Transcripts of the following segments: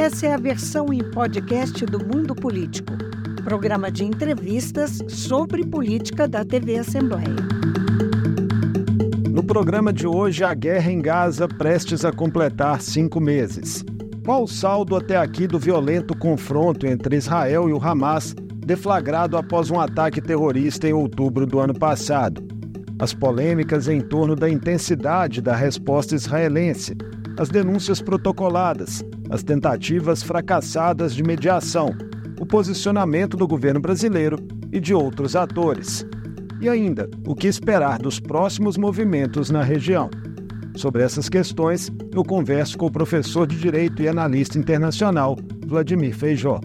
Essa é a versão em podcast do Mundo Político, programa de entrevistas sobre política da TV Assembleia. No programa de hoje, a guerra em Gaza prestes a completar cinco meses. Qual o saldo até aqui do violento confronto entre Israel e o Hamas, deflagrado após um ataque terrorista em outubro do ano passado? As polêmicas em torno da intensidade da resposta israelense, as denúncias protocoladas, as tentativas fracassadas de mediação, o posicionamento do governo brasileiro e de outros atores. E ainda, o que esperar dos próximos movimentos na região. Sobre essas questões, eu converso com o professor de Direito e analista internacional, Vladimir Feijó.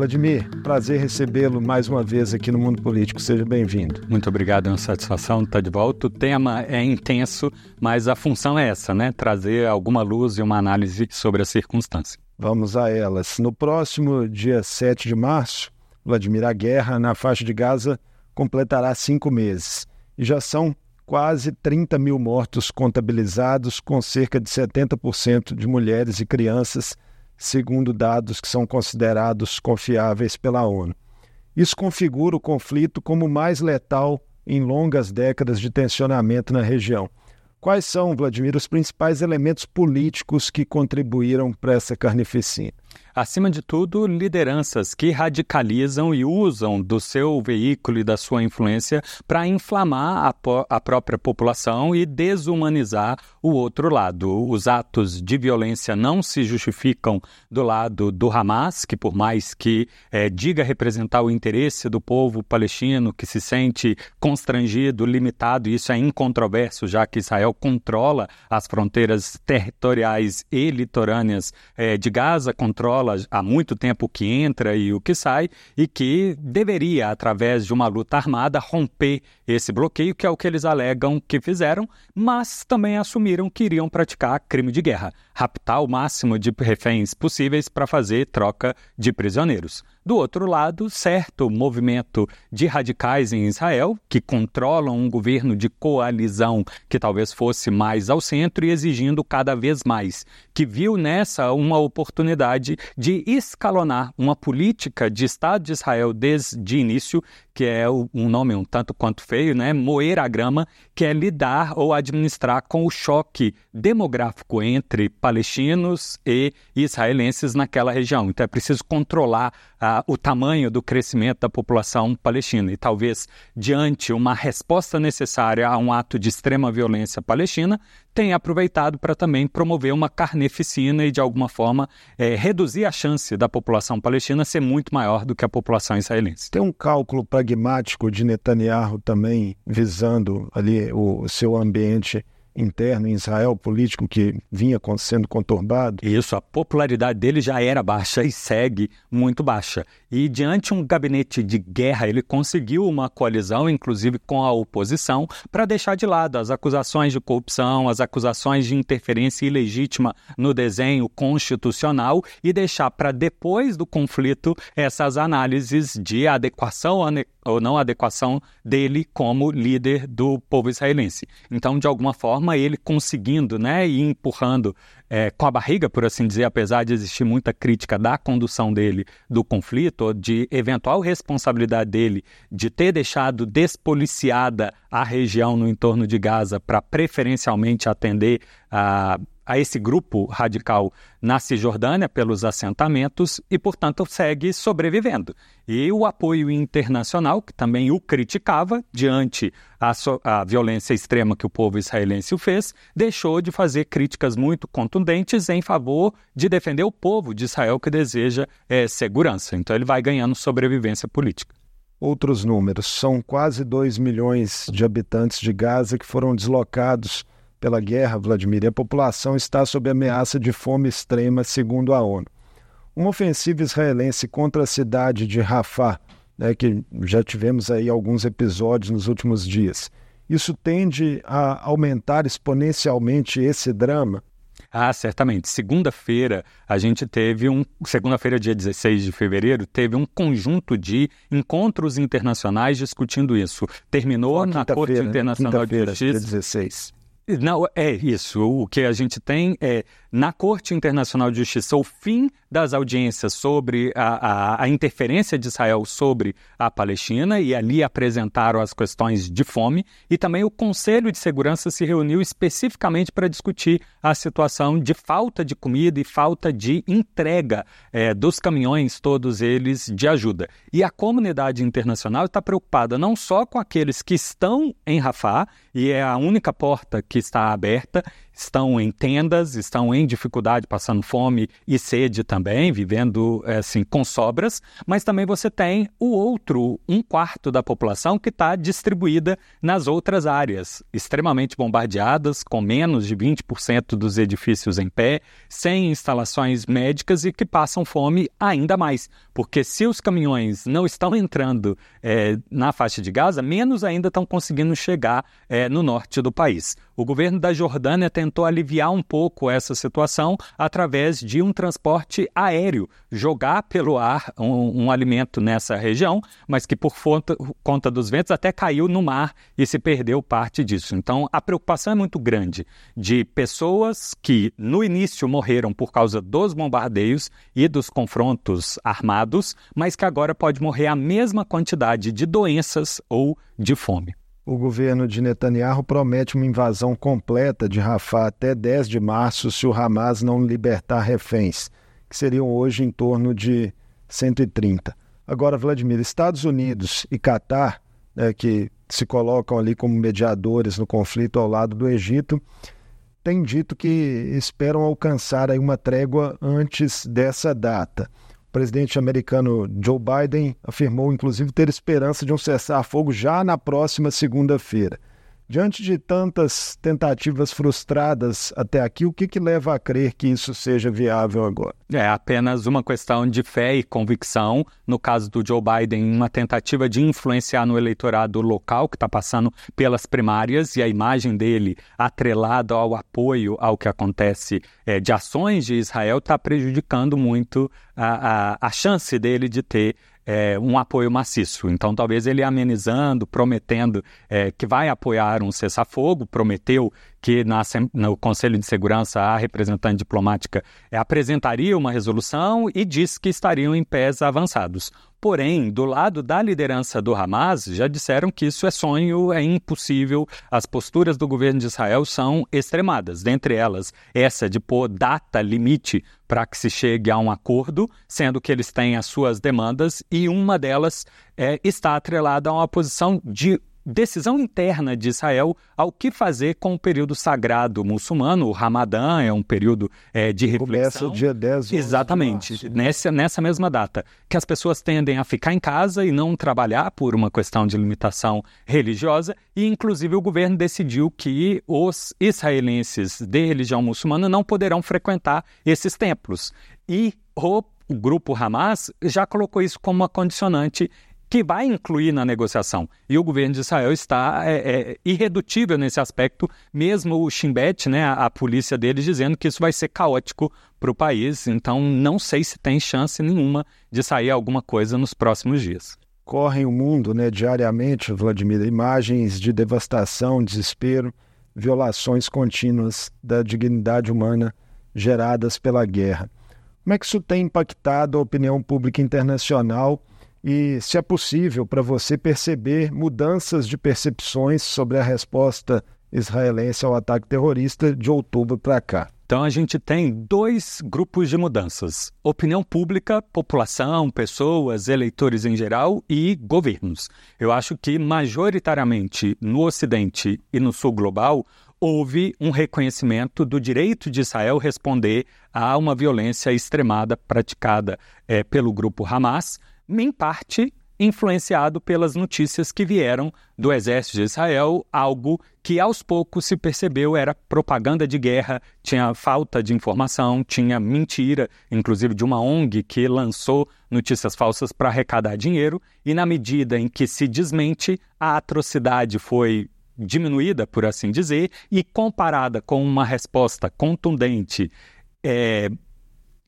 Vladimir, prazer recebê-lo mais uma vez aqui no Mundo Político. Seja bem-vindo. Muito obrigado, é uma satisfação estar de volta. O tema é intenso, mas a função é essa, né? Trazer alguma luz e uma análise sobre a circunstância. Vamos a elas. No próximo dia 7 de março, Vladimir, a guerra na faixa de Gaza completará cinco meses. E já são quase 30 mil mortos contabilizados, com cerca de 70% de mulheres e crianças segundo dados que são considerados confiáveis pela ONU. Isso configura o conflito como o mais letal em longas décadas de tensionamento na região. Quais são, Vladimir, os principais elementos políticos que contribuíram para essa carnificina? Acima de tudo, lideranças que radicalizam e usam do seu veículo e da sua influência para inflamar a, a, própria população e desumanizar o outro lado. Os atos de violência não se justificam do lado do Hamas, que por mais que é, diga representar o interesse do povo palestino, que se sente constrangido, limitado, e isso é incontroverso, já que Israel controla as fronteiras territoriais e litorâneas é, de Gaza, controla controla há muito tempo que entra e o que sai, e que deveria, através de uma luta armada, romper esse bloqueio, que é o que eles alegam que fizeram, mas também assumiram que iriam praticar crime de guerra, raptar o máximo de reféns possíveis para fazer troca de prisioneiros. Do outro lado, certo movimento de radicais em Israel, que controlam um governo de coalizão que talvez fosse mais ao centro e exigindo cada vez mais, que viu nessa uma oportunidade de escalonar uma política de Estado de Israel desde início que é um nome um tanto quanto feio, né? Moer a grama, que é lidar ou administrar com o choque demográfico entre palestinos e israelenses naquela região. Então é preciso controlar uh, o tamanho do crescimento da população palestina. E talvez, diante uma resposta necessária a um ato de extrema violência palestina, tem aproveitado para também promover uma carneficina e, de alguma forma, é, reduzir a chance da população palestina ser muito maior do que a população israelense. Tem um cálculo pragmático de Netanyahu também visando ali o seu ambiente interno em Israel, político que vinha sendo conturbado. Isso, a popularidade dele já era baixa e segue muito baixa. E diante um gabinete de guerra, ele conseguiu uma coalizão, inclusive com a oposição, para deixar de lado as acusações de corrupção, as acusações de interferência ilegítima no desenho constitucional e deixar para depois do conflito essas análises de adequação ou não adequação dele como líder do povo israelense. Então, de alguma forma, ele conseguindo né, e empurrando é, com a barriga, por assim dizer, apesar de existir muita crítica da condução dele do conflito, de eventual responsabilidade dele de ter deixado despoliciada a região no entorno de Gaza para preferencialmente atender a a esse grupo radical na Cisjordânia pelos assentamentos e, portanto, segue sobrevivendo. E o apoio internacional, que também o criticava diante a, so a violência extrema que o povo israelense o fez, deixou de fazer críticas muito contundentes em favor de defender o povo de Israel que deseja é, segurança. Então, ele vai ganhando sobrevivência política. Outros números: são quase 2 milhões de habitantes de Gaza que foram deslocados pela guerra, Vladimir, e a população está sob ameaça de fome extrema, segundo a ONU. Uma ofensiva israelense contra a cidade de Rafah, né, que já tivemos aí alguns episódios nos últimos dias, isso tende a aumentar exponencialmente esse drama? Ah, certamente. Segunda-feira, a gente teve um. Segunda-feira, dia 16 de fevereiro, teve um conjunto de encontros internacionais discutindo isso. Terminou na Corte né? Internacional de Justiça. Dia 16. Não, é isso. O que a gente tem é, na Corte Internacional de Justiça, o fim das audiências sobre a, a, a, interferência de Israel sobre a Palestina, e ali apresentaram as questões de fome, e também o Conselho de Segurança se reuniu especificamente para discutir a situação de falta de comida e falta de entrega é, dos caminhões, todos eles, de ajuda. E a comunidade internacional está preocupada não só com aqueles que estão em Rafah, e é a única porta que está aberta, estão em tendas, estão em dificuldade, passando fome e sede também, vivendo eh, assim com sobras, mas também você tem o outro, um quarto da população que está distribuída nas outras áreas, extremamente bombardeadas, com menos de 20% dos edifícios em pé, sem instalações médicas e que passam fome ainda mais, porque se os caminhões não estão entrando é, na faixa de Gaza, menos ainda estão conseguindo chegar é, no norte do país. O governo da Jordânia tentou aliviar um pouco essa situação através de um transporte aéreo, jogar pelo ar um, um alimento nessa região, mas que por conta, conta dos ventos até caiu no mar e se perdeu parte disso. Então a preocupação é muito grande de pessoas que no início morreram por causa dos bombardeios e dos confrontos armados, mas que agora pode morrer a mesma quantidade de doenças ou de fome o governo de Netanyahu promete uma invasão completa de Rafah até 10 de março se o Hamas não libertar reféns, que seriam hoje em torno de 130. Agora, Vladimir, Estados Unidos e Catar, né, que se colocam ali como mediadores no conflito ao lado do Egito, têm dito que esperam alcançar aí uma trégua antes dessa data. O presidente americano Joe Biden afirmou, inclusive, ter esperança de um cessar-fogo já na próxima segunda-feira. Diante de tantas tentativas frustradas até aqui, o que, que leva a crer que isso seja viável agora? É apenas uma questão de fé e convicção. No caso do Joe Biden, uma tentativa de influenciar no eleitorado local que está passando pelas primárias e a imagem dele atrelada ao apoio ao que acontece é, de ações de Israel está prejudicando muito a, a, a chance dele de ter é, um apoio maciço. Então, talvez ele amenizando, prometendo é, que vai apoiar um cessar-fogo, prometeu que na, no Conselho de Segurança a representante diplomática é, apresentaria uma resolução e disse que estariam em pés avançados. Porém, do lado da liderança do Hamas, já disseram que isso é sonho, é impossível. As posturas do governo de Israel são extremadas, dentre elas essa de pôr data limite para que se chegue a um acordo, sendo que eles têm as suas demandas e uma delas é, está atrelada a uma posição de decisão interna de Israel ao que fazer com o período sagrado muçulmano. O Ramadã é um período é, de reflexão. Começa dia 10 Exatamente, nessa, nessa mesma data. Que as pessoas tendem a ficar em casa e não trabalhar por uma questão de limitação religiosa. E, inclusive, o governo decidiu que os israelenses de religião muçulmana não poderão frequentar esses templos. E o o grupo Hamas já colocou isso como uma condicionante que vai incluir na negociação. E o governo de Israel está é, é, irredutível nesse aspecto, mesmo o Shin Bet, né, a, a polícia deles, dizendo que isso vai ser caótico para o país. Então, não sei se tem chance nenhuma de sair alguma coisa nos próximos dias. Correm o mundo né, diariamente, Vladimir, imagens de devastação, desespero, violações contínuas da dignidade humana geradas pela guerra. Como é que isso tem impactado a opinião pública internacional? E se é possível para você perceber mudanças de percepções sobre a resposta israelense ao ataque terrorista de outubro para cá. Então a gente tem dois grupos de mudanças: opinião pública, população, pessoas, eleitores em geral e governos. Eu acho que majoritariamente no Ocidente e no Sul global houve um reconhecimento do direito de Israel responder a uma violência extremada praticada é, pelo grupo Hamas em parte influenciado pelas notícias que vieram do exército de Israel, algo que aos poucos se percebeu era propaganda de guerra, tinha falta de informação, tinha mentira, inclusive de uma ONG que lançou notícias falsas para arrecadar dinheiro, e na medida em que se desmente, a atrocidade foi diminuída, por assim dizer, e comparada com uma resposta contundente, é,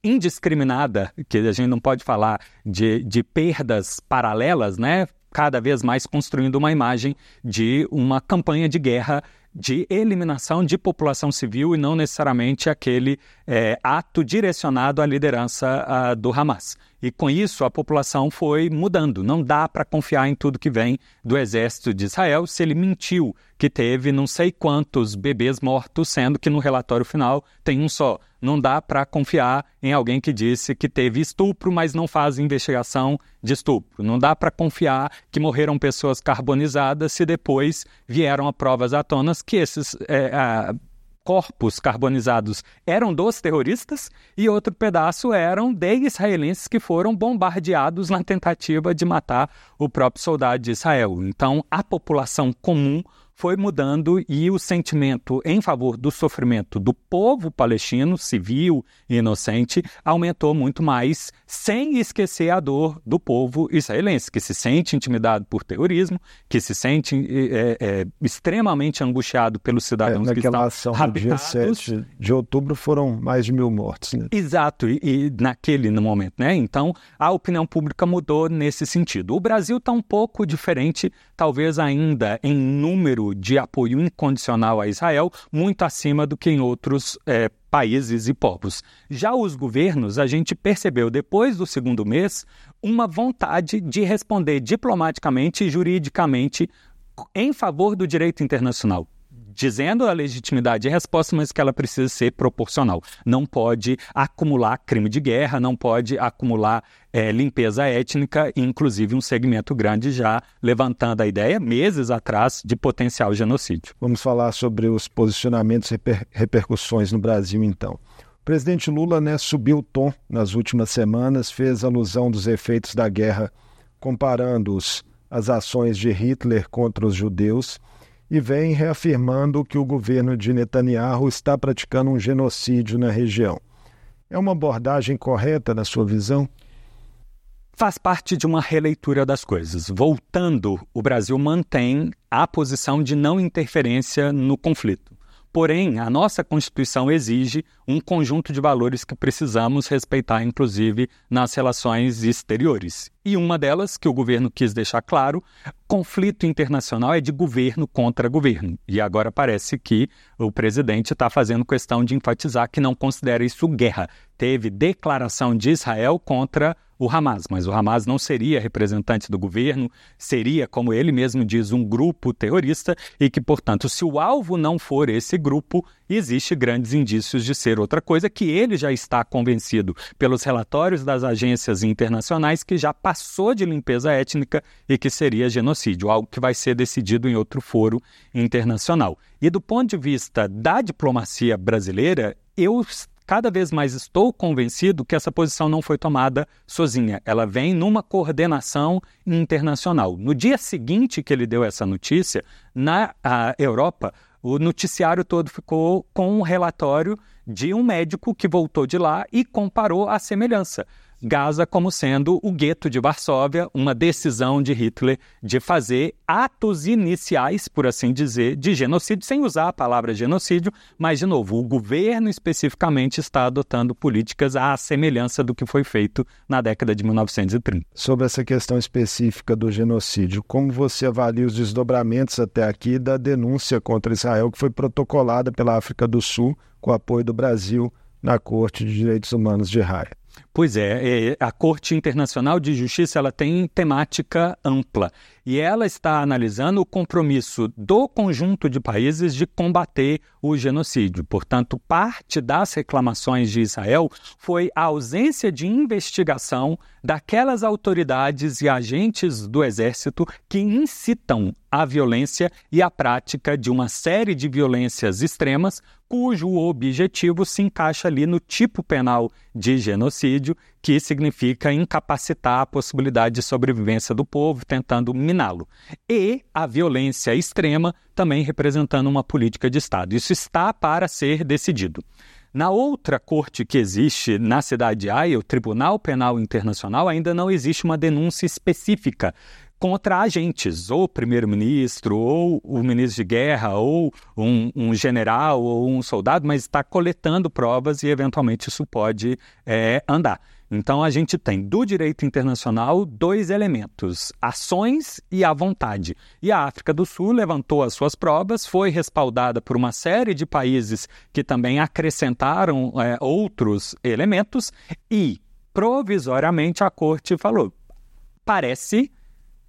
indiscriminada, que a gente não pode falar de, de perdas paralelas, né? Cada vez mais construindo uma imagem de uma campanha de guerra de eliminação de população civil e não necessariamente aquele é, ato direcionado à liderança a, do Hamas. E com isso a população foi mudando. Não dá para confiar em tudo que vem do exército de Israel se ele mentiu que teve não sei quantos bebês mortos, sendo que no relatório final tem um só. Não dá para confiar em alguém que disse que teve estupro, mas não faz investigação de estupro. Não dá para confiar que morreram pessoas carbonizadas se depois vieram a provas à tona que esses é, a, corpos carbonizados eram dos terroristas e outro pedaço eram de israelenses que foram bombardeados na tentativa de matar o próprio soldado de Israel. Então, a população comum foi mudando e o sentimento em favor do sofrimento do povo palestino, civil e inocente, aumentou muito mais, sem esquecer a dor do povo israelense, que se sente intimidado por terrorismo, que se sente é, é, extremamente angustiado pelos cidadãos é, que estão ação habitados. dia 7 de outubro foram mais de mil mortos. Né? Exato, e, e naquele no momento, né? Então, a opinião pública mudou nesse sentido. O Brasil está um pouco diferente, talvez ainda em número de apoio incondicional a Israel, muito acima do que em outros é, países e povos. Já os governos, a gente percebeu depois do segundo mês uma vontade de responder diplomaticamente e juridicamente em favor do direito internacional dizendo a legitimidade de resposta, mas que ela precisa ser proporcional. Não pode acumular crime de guerra, não pode acumular é, limpeza étnica, inclusive um segmento grande já levantando a ideia, meses atrás, de potencial genocídio. Vamos falar sobre os posicionamentos e reper repercussões no Brasil, então. O presidente Lula né, subiu o tom nas últimas semanas, fez alusão dos efeitos da guerra, comparando-os às ações de Hitler contra os judeus e vem reafirmando que o governo de Netanyahu está praticando um genocídio na região. É uma abordagem correta na sua visão? Faz parte de uma releitura das coisas. Voltando, o Brasil mantém a posição de não interferência no conflito. Porém, a nossa Constituição exige um conjunto de valores que precisamos respeitar, inclusive nas relações exteriores. E uma delas, que o governo quis deixar claro, conflito internacional é de governo contra governo. E agora parece que o presidente está fazendo questão de enfatizar que não considera isso guerra. Teve declaração de Israel contra o Hamas, mas o Hamas não seria representante do governo, seria, como ele mesmo diz, um grupo terrorista e que, portanto, se o alvo não for esse grupo, existe grandes indícios de ser outra coisa que ele já está convencido pelos relatórios das agências internacionais que já passou de limpeza étnica e que seria genocídio, algo que vai ser decidido em outro foro internacional. E do ponto de vista da diplomacia brasileira, eu cada vez mais estou convencido que essa posição não foi tomada sozinha. Ela vem numa coordenação internacional. No dia seguinte que ele deu essa notícia, na Europa, o noticiário todo ficou com um relatório de um médico que voltou de lá e comparou a semelhança. Gaza como sendo o gueto de Varsóvia, uma decisão de Hitler de fazer atos iniciais, por assim dizer, de genocídio, sem usar a palavra genocídio, mas, de novo, o governo especificamente está adotando políticas à semelhança do que foi feito na década de 1930. Sobre essa questão específica do genocídio, como você avalia os desdobramentos até aqui da denúncia contra Israel que foi protocolada pela África do Sul com apoio do Brasil na Corte de Direitos Humanos de Haia? Pois é, é, a Corte Internacional de Justiça ela tem temática ampla e ela está analisando o compromisso do conjunto de países de combater o genocídio. Portanto, parte das reclamações de Israel foi a ausência de investigação daquelas autoridades e agentes do exército que incitam a violência e a prática de uma série de violências extremas, cujo objetivo se encaixa ali no tipo penal de genocídio, que significa incapacitar a possibilidade de sobrevivência do povo, tentando miná-lo. E a violência extrema também representando uma política de Estado. Isso está para ser decidido. Na outra corte que existe na cidade de Haia, o Tribunal Penal Internacional, ainda não existe uma denúncia específica contra agentes, ou primeiro-ministro, ou o ministro de guerra, ou um, um, general, ou um soldado, mas está coletando provas e eventualmente isso pode é, andar. Então a gente tem do direito internacional dois elementos: ações e a vontade. E a África do Sul levantou as suas provas, foi respaldada por uma série de países que também acrescentaram é, outros elementos e provisoriamente a corte falou: parece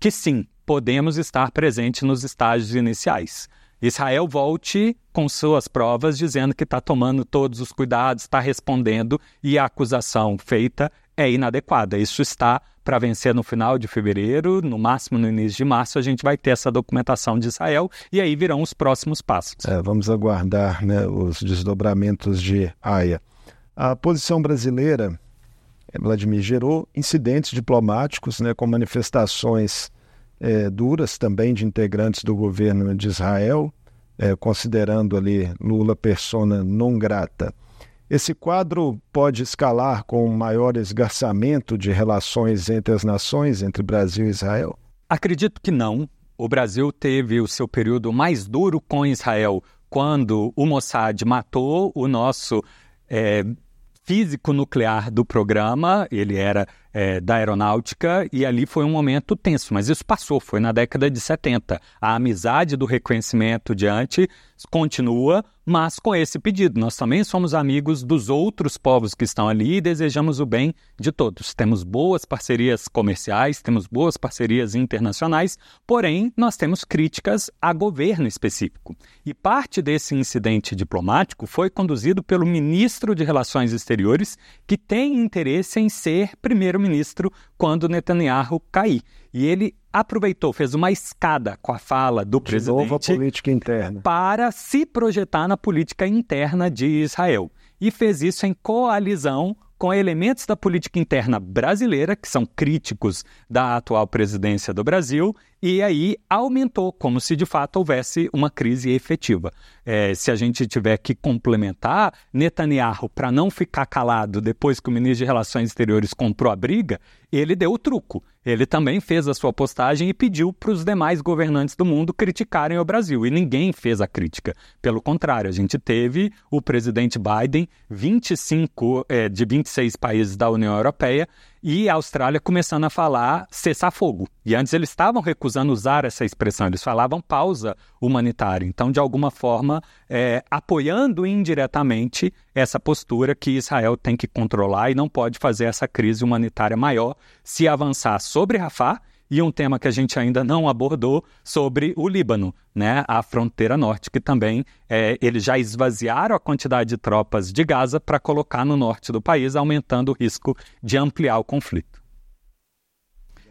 que sim, podemos estar presente nos estágios iniciais. Israel volte com suas provas dizendo que está tomando todos os cuidados, está respondendo e a acusação feita é inadequada. Isso está para vencer no final de fevereiro, no máximo no início de março, a gente vai ter essa documentação de Israel e aí virão os próximos passos. É, vamos aguardar né, os desdobramentos de Haia. A posição brasileira, Vladimir, gerou incidentes diplomáticos né, com manifestações é, duras também de integrantes do governo de Israel, é, considerando ali Lula persona non grata. Esse quadro pode escalar com maior esgarçamento de relações entre as nações, entre Brasil e Israel? Acredito que não. O Brasil teve o seu período mais duro com Israel quando o Mossad matou o nosso é, físico nuclear do programa, ele era é, da aeronáutica, e ali foi um momento tenso, mas isso passou, foi na década de 70. A amizade do reconhecimento diante continua, mas com esse pedido. Nós também somos amigos dos outros povos que estão ali e desejamos o bem de todos. Temos boas parcerias comerciais, temos boas parcerias internacionais, porém nós temos críticas a governo específico. E parte desse incidente diplomático foi conduzido pelo ministro de Relações Exteriores, que tem interesse em ser primeiro-ministro quando Netanyahu cair. E ele aproveitou, fez uma escada com a fala do de presidente novo a política interna. para se projetar na política interna de Israel. E fez isso em coalizão com elementos da política interna brasileira, que são críticos da atual presidência do Brasil, e aí aumentou, como se de fato houvesse uma crise efetiva. É, se a gente tiver que complementar, Netanyahu, para não ficar calado depois que o ministro de Relações Exteriores comprou a briga, ele deu o truco. Ele também fez a sua postagem e pediu para os demais governantes do mundo criticarem o Brasil. E ninguém fez a crítica. Pelo contrário, a gente teve o presidente Biden, 25 é, de 26 países da União Europeia, e a Austrália começando a falar cessar fogo. E antes eles estavam recusando usar essa expressão, eles falavam pausa humanitária. Então, de alguma forma, é, apoiando indiretamente essa postura que Israel tem que controlar e não pode fazer essa crise humanitária maior se avançar sobre Rafah e um tema que a gente ainda não abordou sobre o Líbano, né, a fronteira norte, que também é, eles já esvaziaram a quantidade de tropas de Gaza para colocar no norte do país, aumentando o risco de ampliar o conflito.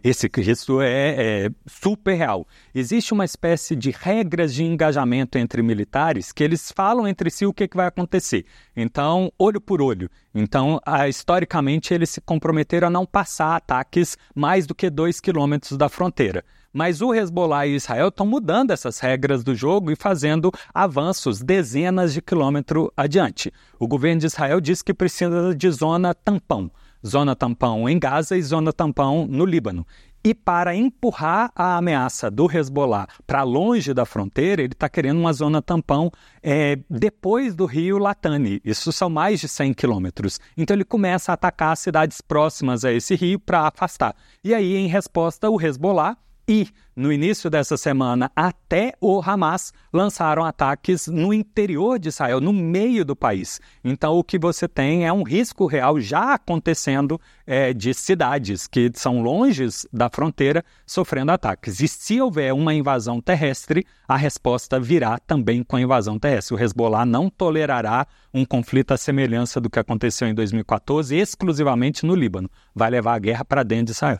Esse risco é, é, super real. Existe uma espécie de regras de engajamento entre militares que eles falam entre si o que, que vai acontecer. Então, olho por olho. Então, historicamente, eles se comprometeram a não passar ataques mais do que dois quilômetros da fronteira. Mas o Hezbollah e Israel estão mudando essas regras do jogo e fazendo avanços dezenas de quilômetros adiante. O governo de Israel diz que precisa de zona tampão zona tampão em Gaza e zona tampão no Líbano. E para empurrar a ameaça do Hezbollah para longe da fronteira, ele está querendo uma zona tampão é, depois do rio Latani. Isso são mais de 100 quilômetros. Então ele começa a atacar cidades próximas a esse rio para afastar. E aí, em resposta, o Hezbollah e, no início dessa semana, até o Hamas lançaram ataques no interior de Israel, no meio do país. Então, o que você tem é um risco real já acontecendo é, de cidades que são longe da fronteira sofrendo ataques. E se houver uma invasão terrestre, a resposta virá também com a invasão terrestre. O Hezbollah não tolerará um conflito à semelhança do que aconteceu em 2014, exclusivamente no Líbano. Vai levar a guerra para dentro de Israel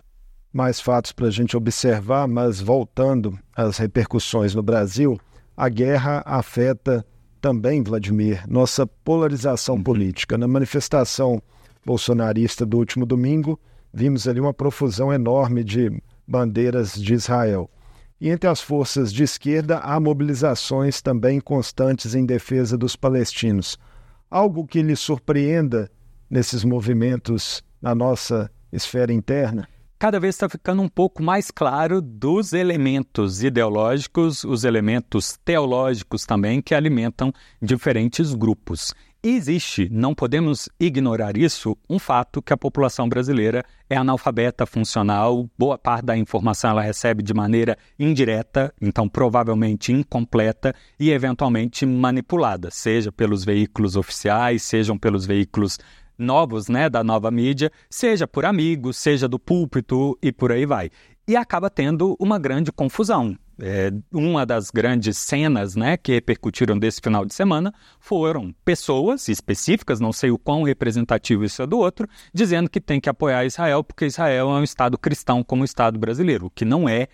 mais fatos para a gente observar, mas voltando às repercussões no Brasil, a guerra afeta também, Vladimir, nossa polarização uhum. política. Na manifestação bolsonarista do último domingo, vimos ali uma profusão enorme de bandeiras de Israel. E entre as forças de esquerda, há mobilizações também constantes em defesa dos palestinos. Algo que lhe surpreenda nesses movimentos na nossa esfera interna? Cada vez está ficando um pouco mais claro dos elementos ideológicos, os elementos teológicos também que alimentam diferentes grupos. existe, não podemos ignorar isso, um fato que a população brasileira é analfabeta funcional, boa parte da informação ela recebe de maneira indireta, então provavelmente incompleta e eventualmente manipulada, seja pelos veículos oficiais, sejam pelos veículos novos, né, da nova mídia, seja por amigos, seja do púlpito e por aí vai. E acaba tendo uma grande confusão. É, uma das grandes cenas né, que repercutiram desse final de semana foram pessoas específicas, não sei o quão representativo isso é do outro, dizendo que tem que apoiar Israel porque Israel é um Estado cristão como o Estado brasileiro, o que não é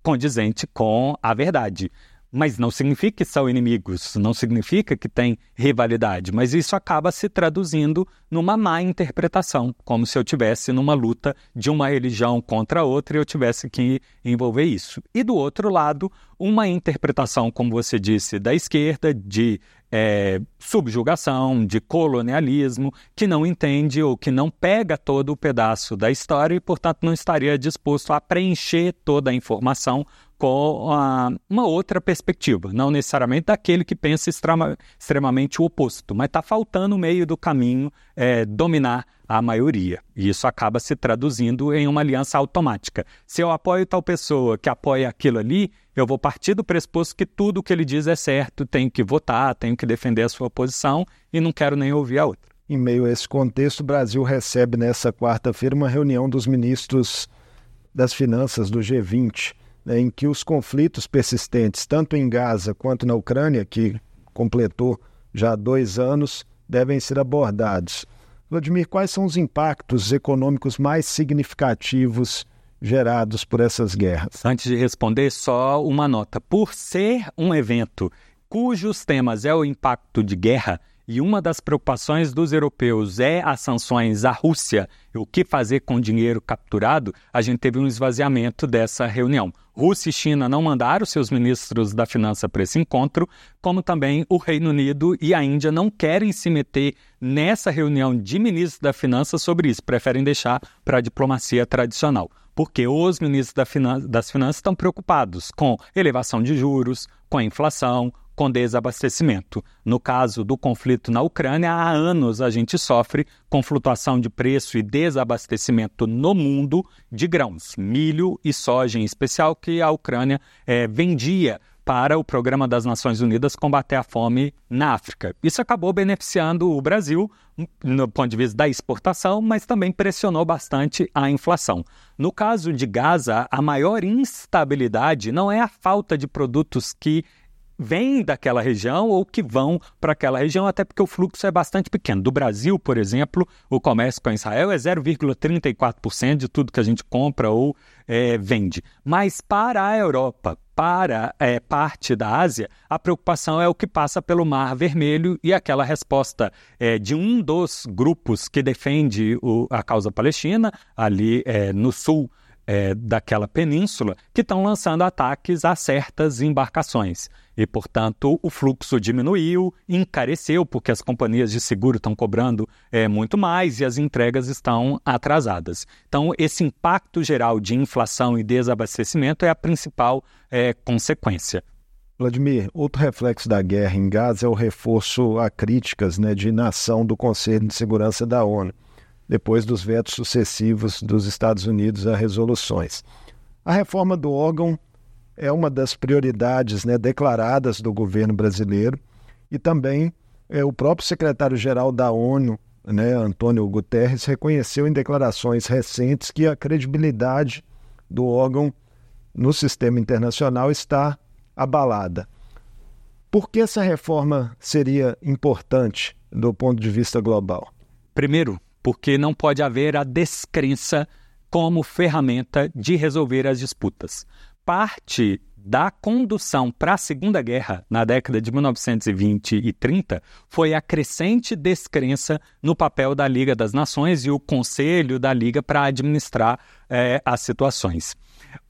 condizente com a verdade. Mas não significa que são inimigos, não significa que tem rivalidade, mas isso acaba se traduzindo numa má interpretação, como se eu tivesse numa luta de uma religião contra outra e eu tivesse que envolver isso. E do outro lado, uma interpretação, como você disse, da esquerda, de é, subjugação, de colonialismo, que não entende ou que não pega todo o pedaço da história e, portanto, não estaria disposto a preencher toda a informação com uma outra perspectiva, não necessariamente daquele que pensa extrema, extremamente o oposto, mas está faltando no meio do caminho é, dominar a maioria. E isso acaba se traduzindo em uma aliança automática. Se eu apoio tal pessoa que apoia aquilo ali, eu vou partir do pressuposto que tudo o que ele diz é certo, tenho que votar, tenho que defender a sua posição e não quero nem ouvir a outra. Em meio a esse contexto, o Brasil recebe nessa quarta-feira uma reunião dos ministros das Finanças do G20 né, em que os conflitos persistentes, tanto em Gaza quanto na Ucrânia, que completou já dois anos, devem ser abordados. Vladimir, quais são os impactos econômicos mais significativos gerados por essas guerras? Antes de responder, só uma nota. Por ser um evento cujos temas é o impacto de guerra, e uma das preocupações dos europeus é as sanções à Rússia, o que fazer com o dinheiro capturado, a gente teve um esvaziamento dessa reunião. Rússia e China não mandaram seus ministros da finança para esse encontro, como também o Reino Unido e a Índia não querem se meter nessa reunião de ministros da finança sobre isso, preferem deixar para a diplomacia tradicional. Porque os ministros das Finanças estão preocupados com elevação de juros, com a inflação, com desabastecimento. No caso do conflito na Ucrânia, há anos a gente sofre com flutuação de preço e desabastecimento no mundo de grãos, milho e soja em especial, que a Ucrânia é, vendia para o Programa das Nações Unidas combater a fome na África. Isso acabou beneficiando o Brasil no ponto de vista da exportação, mas também pressionou bastante a inflação. No caso de Gaza, a maior instabilidade não é a falta de produtos que vêm daquela região ou que vão para aquela região, até porque o fluxo é bastante pequeno. Do Brasil, por exemplo, o comércio com Israel é 0,34% de tudo que a gente compra ou é, vende. Mas para a Europa, para é, parte da Ásia, a preocupação é o que passa pelo Mar Vermelho e aquela resposta é, de um dos grupos que defende o, a causa palestina, ali é, no sul é, daquela península que estão lançando ataques a certas embarcações. E, portanto, o fluxo diminuiu, encareceu, porque as companhias de seguro estão cobrando é, muito mais e as entregas estão atrasadas. Então, esse impacto geral de inflação e desabastecimento é a principal é, consequência. Vladimir, outro reflexo da guerra em Gaza é o reforço a críticas né, de inação do Conselho de Segurança da ONU depois dos vetos sucessivos dos Estados Unidos a resoluções. A reforma do órgão é uma das prioridades né, declaradas do governo brasileiro e também é, o próprio secretário-geral da ONU, né, Antônio Guterres, reconheceu em declarações recentes que a credibilidade do órgão no sistema internacional está abalada. Por que essa reforma seria importante do ponto de vista global? Primeiro, porque não pode haver a descrença como ferramenta de resolver as disputas. Parte da condução para a Segunda Guerra, na década de 1920 e 30, foi a crescente descrença no papel da Liga das Nações e o Conselho da Liga para administrar é, as situações.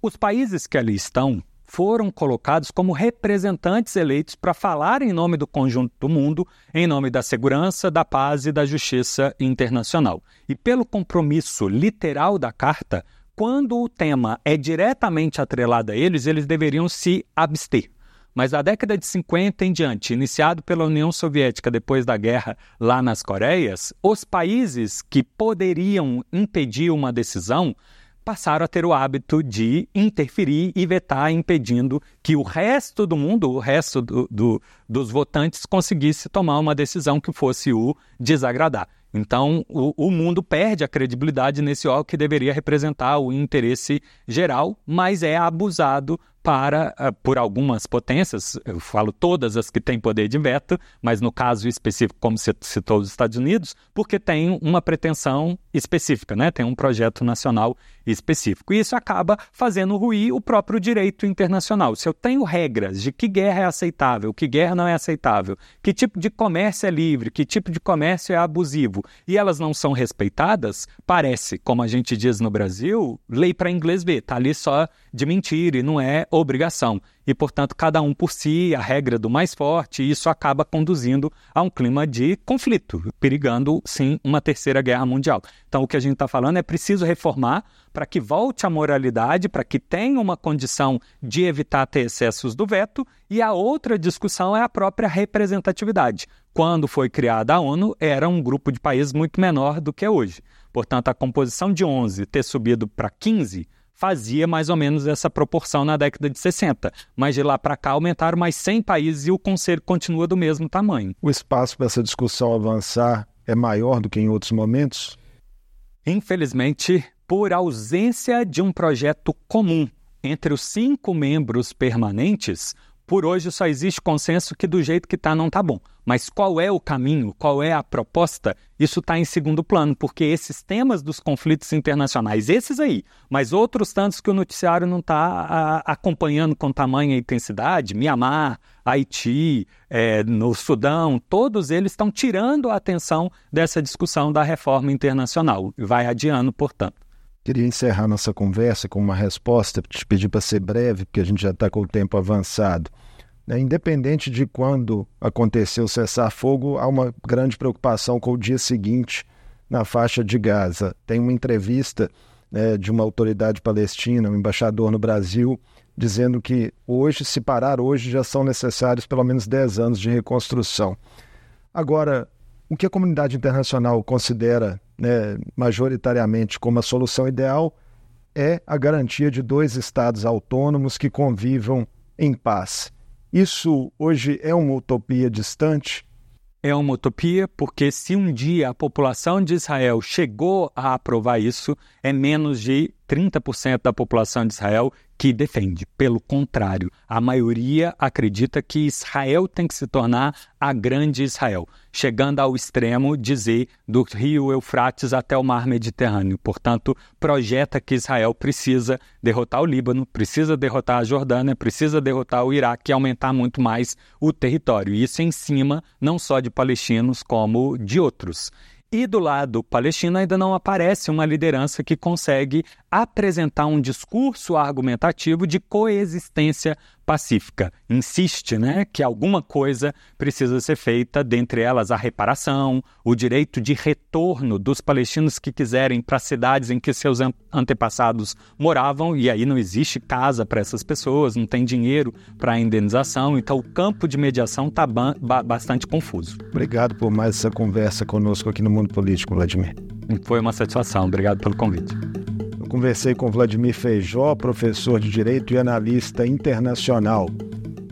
Os países que ali estão foram colocados como representantes eleitos para falar em nome do conjunto do mundo, em nome da segurança, da paz e da justiça internacional. E pelo compromisso literal da carta, quando o tema é diretamente atrelado a eles, eles deveriam se abster. mas da década de 50 em diante, iniciado pela União Soviética depois da guerra lá nas Coreias, os países que poderiam impedir uma decisão passaram a ter o hábito de interferir e vetar, impedindo que o resto do mundo, o resto do, do, dos votantes, conseguisse tomar uma decisão que fosse o desagradar. Então, o, o, mundo perde a credibilidade nesse órgão que deveria representar o interesse geral, mas é abusado para, uh, por algumas potências, eu falo todas as que têm poder de veto, mas no caso específico, como citou os Estados Unidos, porque tem uma pretensão específica, né? tem um projeto nacional específico. E isso acaba fazendo ruir o próprio direito internacional. Se eu tenho regras de que guerra é aceitável, que guerra não é aceitável, que tipo de comércio é livre, que tipo de comércio é abusivo, e elas não são respeitadas, parece, como a gente diz no Brasil, lei para inglês ver, está ali só de mentira e não é obrigação. E, portanto, cada um por si, a regra do mais forte, isso acaba conduzindo a um clima de conflito, perigando, sim, uma terceira guerra mundial. Então, o que a gente está falando é preciso reformar para que volte a moralidade, para que tenha uma condição de evitar ter excessos do veto, e a outra discussão é a própria representatividade. Quando foi criada a ONU, era um grupo de países muito menor do que é hoje. Portanto, a composição de 11 ter subido para 15 fazia mais ou menos essa proporção na década de 60. Mas de lá para cá aumentaram mais 100 países e o conselho continua do mesmo tamanho. O espaço para essa discussão avançar é maior do que em outros momentos? Infelizmente, por ausência de um projeto comum entre os cinco membros permanentes, por hoje só existe consenso que do jeito que está não está bom. Mas qual é o caminho, qual é a proposta, isso está em segundo plano, porque esses temas dos conflitos internacionais, esses aí, mas outros tantos que o noticiário não está acompanhando com tamanha intensidade, Mianmar, Haiti, é, no Sudão, todos eles estão tirando a atenção dessa discussão da reforma internacional. Vai adiando, portanto. Queria encerrar nossa conversa com uma resposta, te pedir para ser breve, porque a gente já está com o tempo avançado. Né? Independente de quando aconteceu o cessar-fogo, há uma grande preocupação com o dia seguinte na faixa de Gaza. Tem uma entrevista né, de uma autoridade palestina, um embaixador no Brasil, dizendo que hoje, se parar hoje, já são necessários pelo menos 10 anos de reconstrução. Agora, o que a comunidade internacional considera né, majoritariamente como a solução ideal é a garantia de dois estados autônomos que convivam em paz. Isso hoje é uma utopia distante? É uma utopia porque, se um dia a população de Israel chegou a aprovar isso, é menos de 30% da população de Israel que defende. Pelo contrário, a maioria acredita que Israel tem que se tornar a grande Israel, chegando ao extremo dizer do rio Eufrates até o mar Mediterrâneo. Portanto, projeta que Israel precisa derrotar o Líbano, precisa derrotar a Jordânia, precisa derrotar o Iraque e aumentar muito mais o território. Isso em cima não só de palestinos como de outros. E do lado palestino ainda não aparece uma liderança que consegue apresentar um discurso argumentativo de coexistência pacífica. Insiste né, que alguma coisa precisa ser feita, dentre elas a reparação, o direito de retorno dos palestinos que quiserem para cidades em que seus antepassados moravam, e aí não existe casa para essas pessoas, não tem dinheiro para a indenização, então o campo de mediação está ba bastante confuso. Obrigado por mais essa conversa conosco aqui no Mundo Político, Vladimir. Foi uma satisfação, obrigado pelo convite. Conversei com Vladimir Feijó, professor de Direito e analista internacional.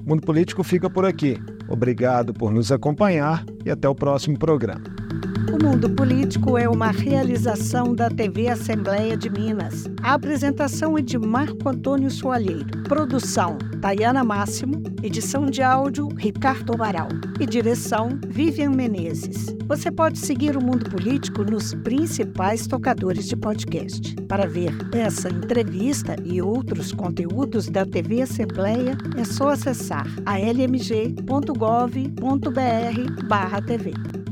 O Mundo Político fica por aqui. Obrigado por nos acompanhar e até o próximo programa. O Mundo Político é uma realização da TV Assembleia de Minas. A apresentação é de Marco Antônio Soalheiro. Produção: Tayana Máximo. Edição de áudio: Ricardo Amaral. E direção: Vivian Menezes. Você pode seguir o Mundo Político nos principais tocadores de podcast. Para ver essa entrevista e outros conteúdos da TV Assembleia, é só acessar a lmg.gov.br/tv.